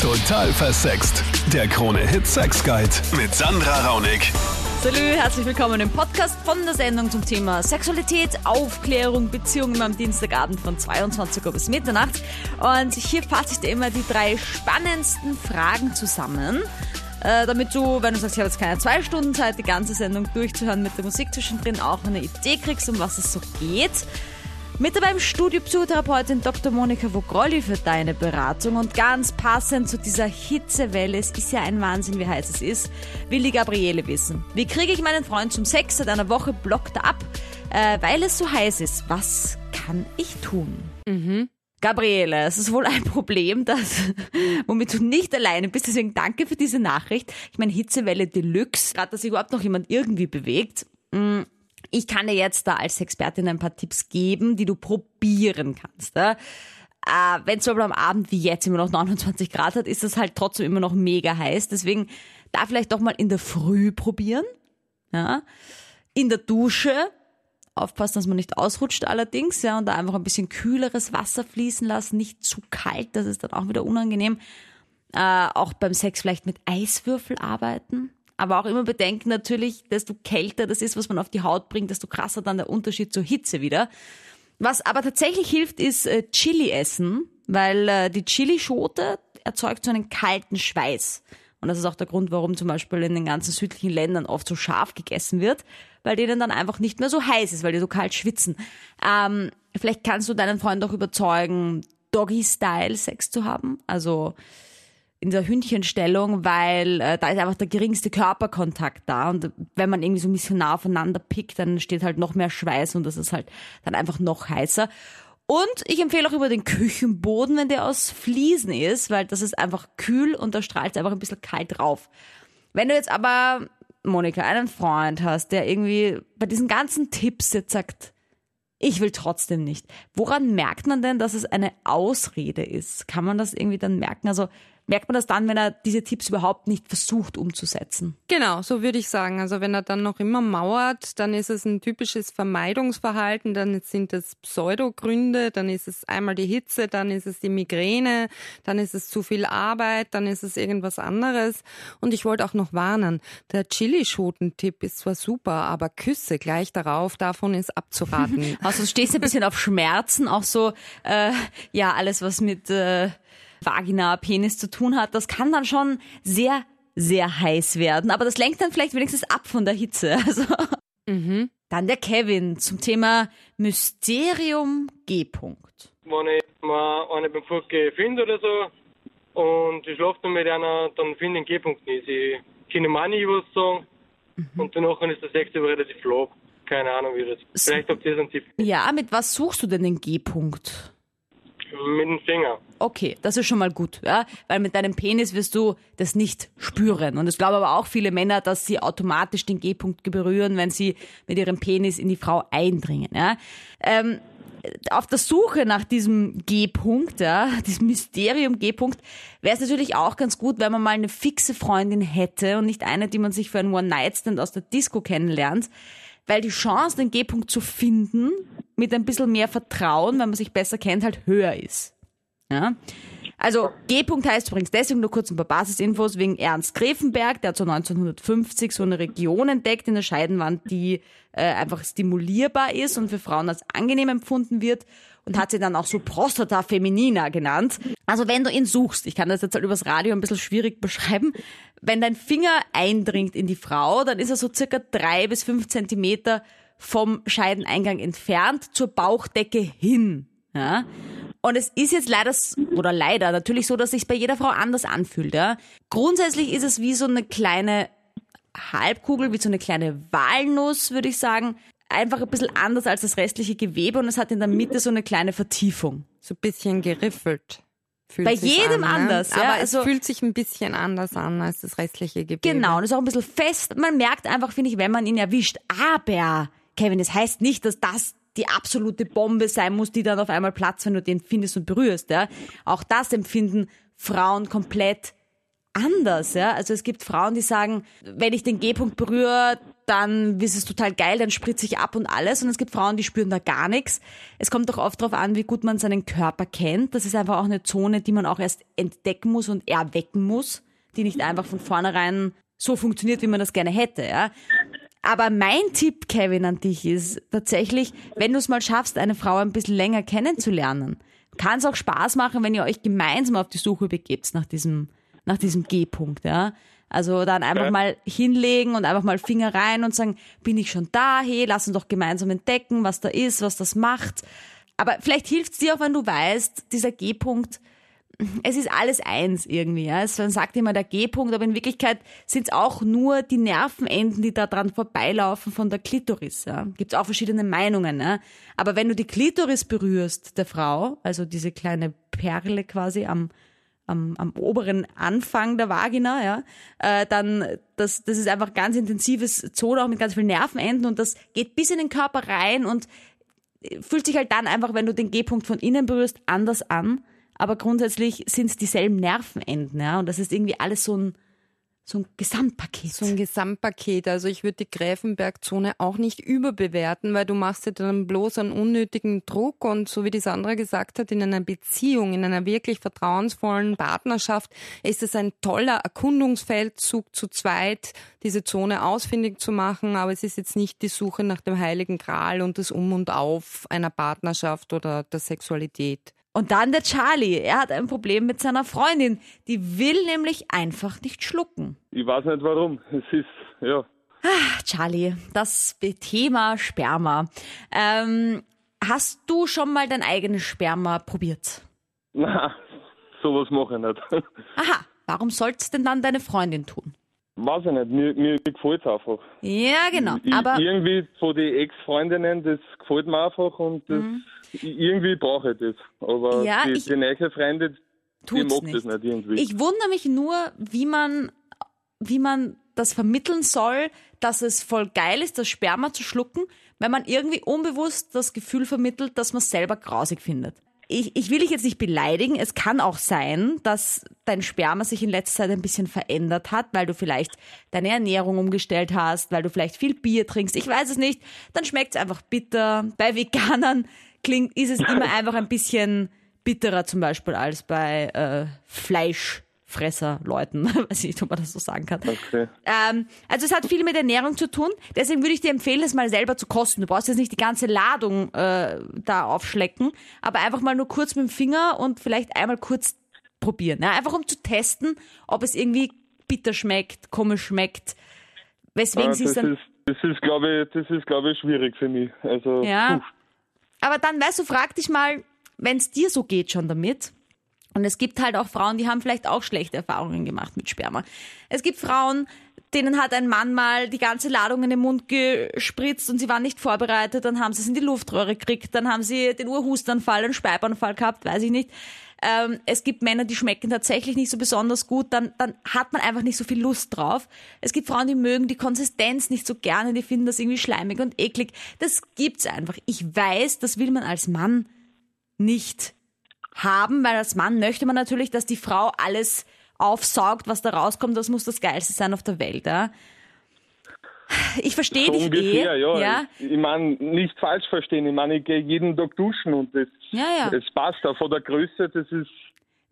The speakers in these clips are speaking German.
Total versext. Der Krone-Hit Sex Guide mit Sandra Raunig. Salü, herzlich willkommen im Podcast von der Sendung zum Thema Sexualität, Aufklärung, Beziehungen am Dienstagabend von 22 Uhr bis Mitternacht. Und hier fasse ich dir immer die drei spannendsten Fragen zusammen. Äh, damit du, wenn du sagst, ich habe jetzt keine zwei Stunden Zeit, die ganze Sendung durchzuhören mit der Musik zwischendrin, auch eine Idee kriegst, um was es so geht. Mit dabei im Studio Psychotherapeutin Dr. Monika Vogrolli für deine Beratung und ganz passend zu dieser Hitzewelle, es ist ja ein Wahnsinn, wie heiß es ist, will die Gabriele wissen. Wie kriege ich meinen Freund zum Sex? Seit einer Woche blockt er ab, äh, weil es so heiß ist. Was kann ich tun? Mhm. Gabriele, es ist wohl ein Problem, das, womit du nicht alleine bist. Deswegen danke für diese Nachricht. Ich meine, Hitzewelle Deluxe, gerade dass sich überhaupt noch jemand irgendwie bewegt. Mm, Ich kann dir jetzt da als Expertin ein paar Tipps geben, die du probieren kannst. Ja? Äh, Wenn es aber am Abend wie jetzt immer noch 29 Grad hat, ist es halt trotzdem immer noch mega heiß. Deswegen da vielleicht doch mal in der Früh probieren. Ja? In der Dusche Aufpassen, dass man nicht ausrutscht allerdings, ja, und da einfach ein bisschen kühleres Wasser fließen lassen, nicht zu kalt, das ist dann auch wieder unangenehm. Äh, auch beim Sex vielleicht mit Eiswürfel arbeiten. Aber auch immer bedenken natürlich, desto kälter das ist, was man auf die Haut bringt, desto krasser dann der Unterschied zur Hitze wieder. Was aber tatsächlich hilft, ist äh, Chili essen, weil äh, die Chilischote erzeugt so einen kalten Schweiß. Und das ist auch der Grund, warum zum Beispiel in den ganzen südlichen Ländern oft so scharf gegessen wird, weil denen dann einfach nicht mehr so heiß ist, weil die so kalt schwitzen. Ähm, vielleicht kannst du deinen Freund auch überzeugen, Doggy-Style Sex zu haben. Also in der Hündchenstellung, weil äh, da ist einfach der geringste Körperkontakt da und wenn man irgendwie so ein bisschen nah aufeinander pickt, dann steht halt noch mehr Schweiß und das ist halt dann einfach noch heißer. Und ich empfehle auch über den Küchenboden, wenn der aus Fliesen ist, weil das ist einfach kühl und da strahlt es einfach ein bisschen kalt drauf. Wenn du jetzt aber, Monika, einen Freund hast, der irgendwie bei diesen ganzen Tipps jetzt sagt, ich will trotzdem nicht. Woran merkt man denn, dass es eine Ausrede ist? Kann man das irgendwie dann merken? Also merkt man das dann, wenn er diese Tipps überhaupt nicht versucht umzusetzen? Genau, so würde ich sagen. Also wenn er dann noch immer mauert, dann ist es ein typisches Vermeidungsverhalten, dann sind es Pseudogründe, dann ist es einmal die Hitze, dann ist es die Migräne, dann ist es zu viel Arbeit, dann ist es irgendwas anderes. Und ich wollte auch noch warnen, der Chilischoten-Tipp ist zwar super, aber Küsse gleich darauf, davon ist abzuraten. Also du stehst ein bisschen auf Schmerzen, auch so, äh, ja, alles was mit äh, Vagina, Penis zu tun hat, das kann dann schon sehr, sehr heiß werden. Aber das lenkt dann vielleicht wenigstens ab von der Hitze. Also. Mhm. Dann der Kevin zum Thema Mysterium G-Punkt. wenn ich mal eine beim Fortgehen finde oder so und ich schlafe dann mit einer, dann finde ich den G-Punkt nicht. Ich kann ihm auch nie was sagen und danach ist der Sex aber relativ flach. Keine Ahnung wie das. Vielleicht habt ihr so einen Tipp. Ja, mit was suchst du denn den G-Punkt? Mit dem Finger. Okay, das ist schon mal gut, ja, weil mit deinem Penis wirst du das nicht spüren. Und es glauben aber auch viele Männer, dass sie automatisch den G-Punkt berühren, wenn sie mit ihrem Penis in die Frau eindringen. Ja. Ähm, auf der Suche nach diesem G-Punkt, ja, diesem Mysterium G-Punkt, wäre es natürlich auch ganz gut, wenn man mal eine fixe Freundin hätte und nicht eine, die man sich für einen One-Night-Stand aus der Disco kennenlernt. Weil die Chance, den G-Punkt zu finden, mit ein bisschen mehr Vertrauen, wenn man sich besser kennt, halt höher ist. Ja? Also G-Punkt heißt übrigens deswegen nur kurz ein paar Basisinfos wegen Ernst Grefenberg, der so 1950 so eine Region entdeckt in der Scheidenwand, die äh, einfach stimulierbar ist und für Frauen als angenehm empfunden wird und hat sie dann auch so Prostata feminina genannt. Also wenn du ihn suchst, ich kann das jetzt halt übers Radio ein bisschen schwierig beschreiben, wenn dein Finger eindringt in die Frau, dann ist er so circa drei bis fünf Zentimeter vom Scheideneingang entfernt zur Bauchdecke hin. Ja? Und es ist jetzt leider, oder leider natürlich so, dass sich bei jeder Frau anders anfühlt. Ja? Grundsätzlich ist es wie so eine kleine Halbkugel, wie so eine kleine Walnuss, würde ich sagen. Einfach ein bisschen anders als das restliche Gewebe und es hat in der Mitte so eine kleine Vertiefung. So ein bisschen geriffelt. Fühlt Bei sich jedem an, ne? anders, ja, Aber also- es fühlt sich ein bisschen anders an als das restliche Gewebe. Genau, und ist auch ein bisschen fest. Man merkt einfach, finde ich, wenn man ihn erwischt. Aber, Kevin, das heißt nicht, dass das die absolute Bombe sein muss, die dann auf einmal platzt, wenn du den findest und berührst. Ja? Auch das empfinden Frauen komplett anders. Ja? Also es gibt Frauen, die sagen, wenn ich den G-Punkt berühre, dann ist es total geil, dann spritze ich ab und alles. Und es gibt Frauen, die spüren da gar nichts. Es kommt doch oft darauf an, wie gut man seinen Körper kennt. Das ist einfach auch eine Zone, die man auch erst entdecken muss und erwecken muss, die nicht einfach von vornherein so funktioniert, wie man das gerne hätte. Ja? Aber mein Tipp, Kevin, an dich ist tatsächlich, wenn du es mal schaffst, eine Frau ein bisschen länger kennenzulernen, kann es auch Spaß machen, wenn ihr euch gemeinsam auf die Suche begebt nach diesem, nach diesem G-Punkt, ja. Also dann einfach Ja. mal hinlegen und einfach mal Finger rein und sagen, bin ich schon da? Hey, lass uns doch gemeinsam entdecken, was da ist, was das macht. Aber vielleicht hilft es dir auch, wenn du weißt, dieser G-Punkt, es ist alles eins irgendwie. Ja. Es, man sagt immer der G-Punkt, aber in Wirklichkeit sind es auch nur die Nervenenden, die da dran vorbeilaufen von der Klitoris. Ja. Gibt es auch verschiedene Meinungen. Ja. Aber wenn du die Klitoris berührst der Frau, also diese kleine Perle quasi am, am, am oberen Anfang der Vagina, ja, äh, dann das, das ist einfach ganz intensives Zone, auch mit ganz vielen Nervenenden und das geht bis in den Körper rein und fühlt sich halt dann einfach, wenn du den G-Punkt von innen berührst, anders an. Aber grundsätzlich sind es dieselben Nervenenden, ja. Und das ist irgendwie alles so ein, so ein Gesamtpaket. So ein Gesamtpaket. Also ich würde die Gräfenbergzone auch nicht überbewerten, weil du machst dir dann bloß einen unnötigen Druck und so wie die Sandra gesagt hat, in einer Beziehung, in einer wirklich vertrauensvollen Partnerschaft ist es ein toller Erkundungsfeldzug zu zweit, diese Zone ausfindig zu machen, aber es ist jetzt nicht die Suche nach dem heiligen Gral und das Um und Auf einer Partnerschaft oder der Sexualität. Und dann der Charlie. Er hat ein Problem mit seiner Freundin. Die will nämlich einfach nicht schlucken. Ich weiß nicht warum. Es ist, ja. Ach, Charlie, das Thema Sperma. Ähm, hast du schon mal dein eigenes Sperma probiert? Na, sowas mache ich nicht. Aha, warum soll's denn dann deine Freundin tun? Weiß ich nicht. Mir, mir gefällt es einfach. Ja, genau. Ich, Aber irgendwie von den Ex-Freundinnen, das gefällt mir einfach und das, ich- irgendwie brauche ich das. Aber. Ja, die, ich- die neue Freundin, die mag nicht. das nicht irgendwie. Ich wundere mich nur, wie man, wie man das vermitteln soll, dass es voll geil ist, das Sperma zu schlucken, wenn man irgendwie unbewusst das Gefühl vermittelt, dass man es selber grausig findet. Ich, ich will dich jetzt nicht beleidigen. Es kann auch sein, dass dein Sperma sich in letzter Zeit ein bisschen verändert hat, weil du vielleicht deine Ernährung umgestellt hast, weil du vielleicht viel Bier trinkst. Ich weiß es nicht. Dann schmeckt es einfach bitter. Bei Veganern klingt, ist es immer einfach ein bisschen bitterer zum Beispiel als bei äh, Fleischfresser-Leuten. Weiß nicht, ob man das so sagen kann. Okay. Ähm, also es hat viel mit Ernährung zu tun. Deswegen würde ich dir empfehlen, es mal selber zu kosten. Du brauchst jetzt nicht die ganze Ladung äh, da aufschlecken, aber einfach mal nur kurz mit dem Finger und vielleicht einmal kurz probieren. Ja? Einfach um zu testen, ob es irgendwie bitter schmeckt, komisch schmeckt. Weswegen Ah, sie es das dann ist, das ist, glaube ich, das ist, glaube ich, schwierig für mich. Also, Ja. puh. Aber dann, weißt du, frag dich mal, wenn es dir so geht schon damit. Und es gibt halt auch Frauen, die haben vielleicht auch schlechte Erfahrungen gemacht mit Sperma. Es gibt Frauen, denen hat ein Mann mal die ganze Ladung in den Mund gespritzt und sie waren nicht vorbereitet, dann haben sie es in die Luftröhre gekriegt, dann haben sie den Urhustanfall, einen Speibanfall gehabt, weiß ich nicht. Ähm, es gibt Männer, die schmecken tatsächlich nicht so besonders gut, dann, dann hat man einfach nicht so viel Lust drauf. Es gibt Frauen, die mögen die Konsistenz nicht so gerne, die finden das irgendwie schleimig und eklig. Das gibt's einfach. Ich weiß, das will man als Mann nicht haben, weil als Mann möchte man natürlich, dass die Frau alles aufsaugt, was da rauskommt. Das muss das Geilste sein auf der Welt. Ja? Ich verstehe so dich ungefähr, eh. ja. ja? Ich, ich meine, nicht falsch verstehen. Ich meine, ich gehe jeden Tag duschen und das, Ja, ja. es passt auch von der Größe, das ist,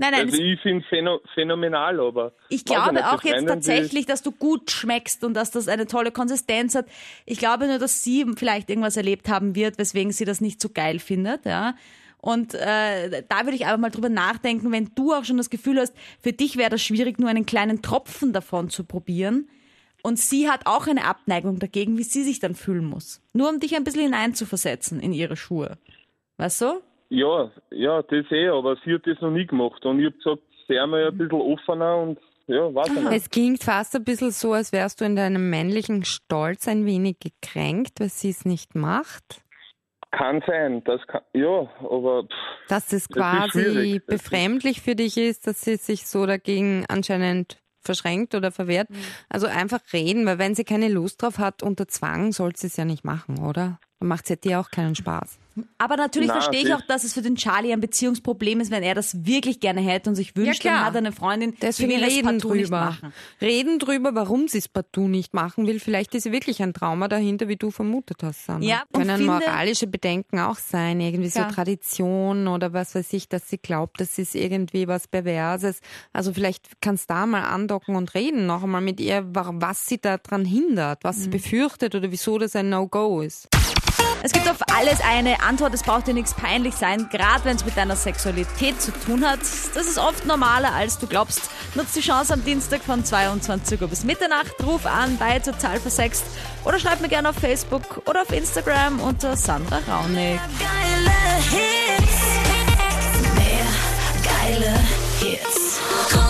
Nein, nein, also ich finde phäno, phänomenal, aber. ich glaube auch jetzt tatsächlich, dass du gut schmeckst und dass das eine tolle Konsistenz hat. Ich glaube nur, dass sie vielleicht irgendwas erlebt haben wird, weswegen sie das nicht so geil findet, ja. Und äh, da würde ich einfach mal drüber nachdenken, wenn du auch schon das Gefühl hast, für dich wäre das schwierig, nur einen kleinen Tropfen davon zu probieren. Und sie hat auch eine Abneigung dagegen, wie sie sich dann fühlen muss. Nur um dich ein bisschen hineinzuversetzen in ihre Schuhe. Weißt du? Ja, ja, das eh, aber sie hat das noch nie gemacht. Und ich habe gesagt, sei mal ein bisschen offener und ja, weiß ich nicht. Es klingt fast ein bisschen so, als wärst du in deinem männlichen Stolz ein wenig gekränkt, weil sie es nicht macht. Kann sein, das kann, ja, aber pff, Dass das ist quasi schwierig. Das ist- befremdlich für dich ist, dass sie sich so dagegen anscheinend verschränkt oder verwehrt. Also einfach reden, weil wenn sie keine Lust drauf hat, unter Zwang soll sie es ja nicht machen, oder? Dann macht es ja dir auch keinen Spaß. Aber natürlich Na, verstehe ich auch, dass es für den Charlie ein Beziehungsproblem ist, wenn er das wirklich gerne hätte und sich wünscht, klar. dann hat er eine Freundin, Deswegen die will das reden drüber. machen. Reden drüber, warum sie es partout nicht machen will. Vielleicht ist wirklich ein Trauma dahinter, wie du vermutet hast, Sandra. Ja, und Können finde- moralische Bedenken auch sein, irgendwie so Ja. Tradition oder was weiß ich, dass sie glaubt, das ist irgendwie was Perverses. Also vielleicht kannst du da mal andocken und reden noch einmal mit ihr, wa- was sie daran hindert, was Mhm. sie befürchtet oder wieso das ein No-Go ist. Es gibt auf alles eine Antwort, es braucht dir nichts peinlich sein, gerade wenn es mit deiner Sexualität zu tun hat. Das ist oft normaler, als du glaubst. Nutz die Chance am Dienstag von 22 Uhr bis Mitternacht, ruf an bei Total Versext oder schreib mir gerne auf Facebook oder auf Instagram unter Sandra Raunig. Geile Hits. Mehr geile Hits.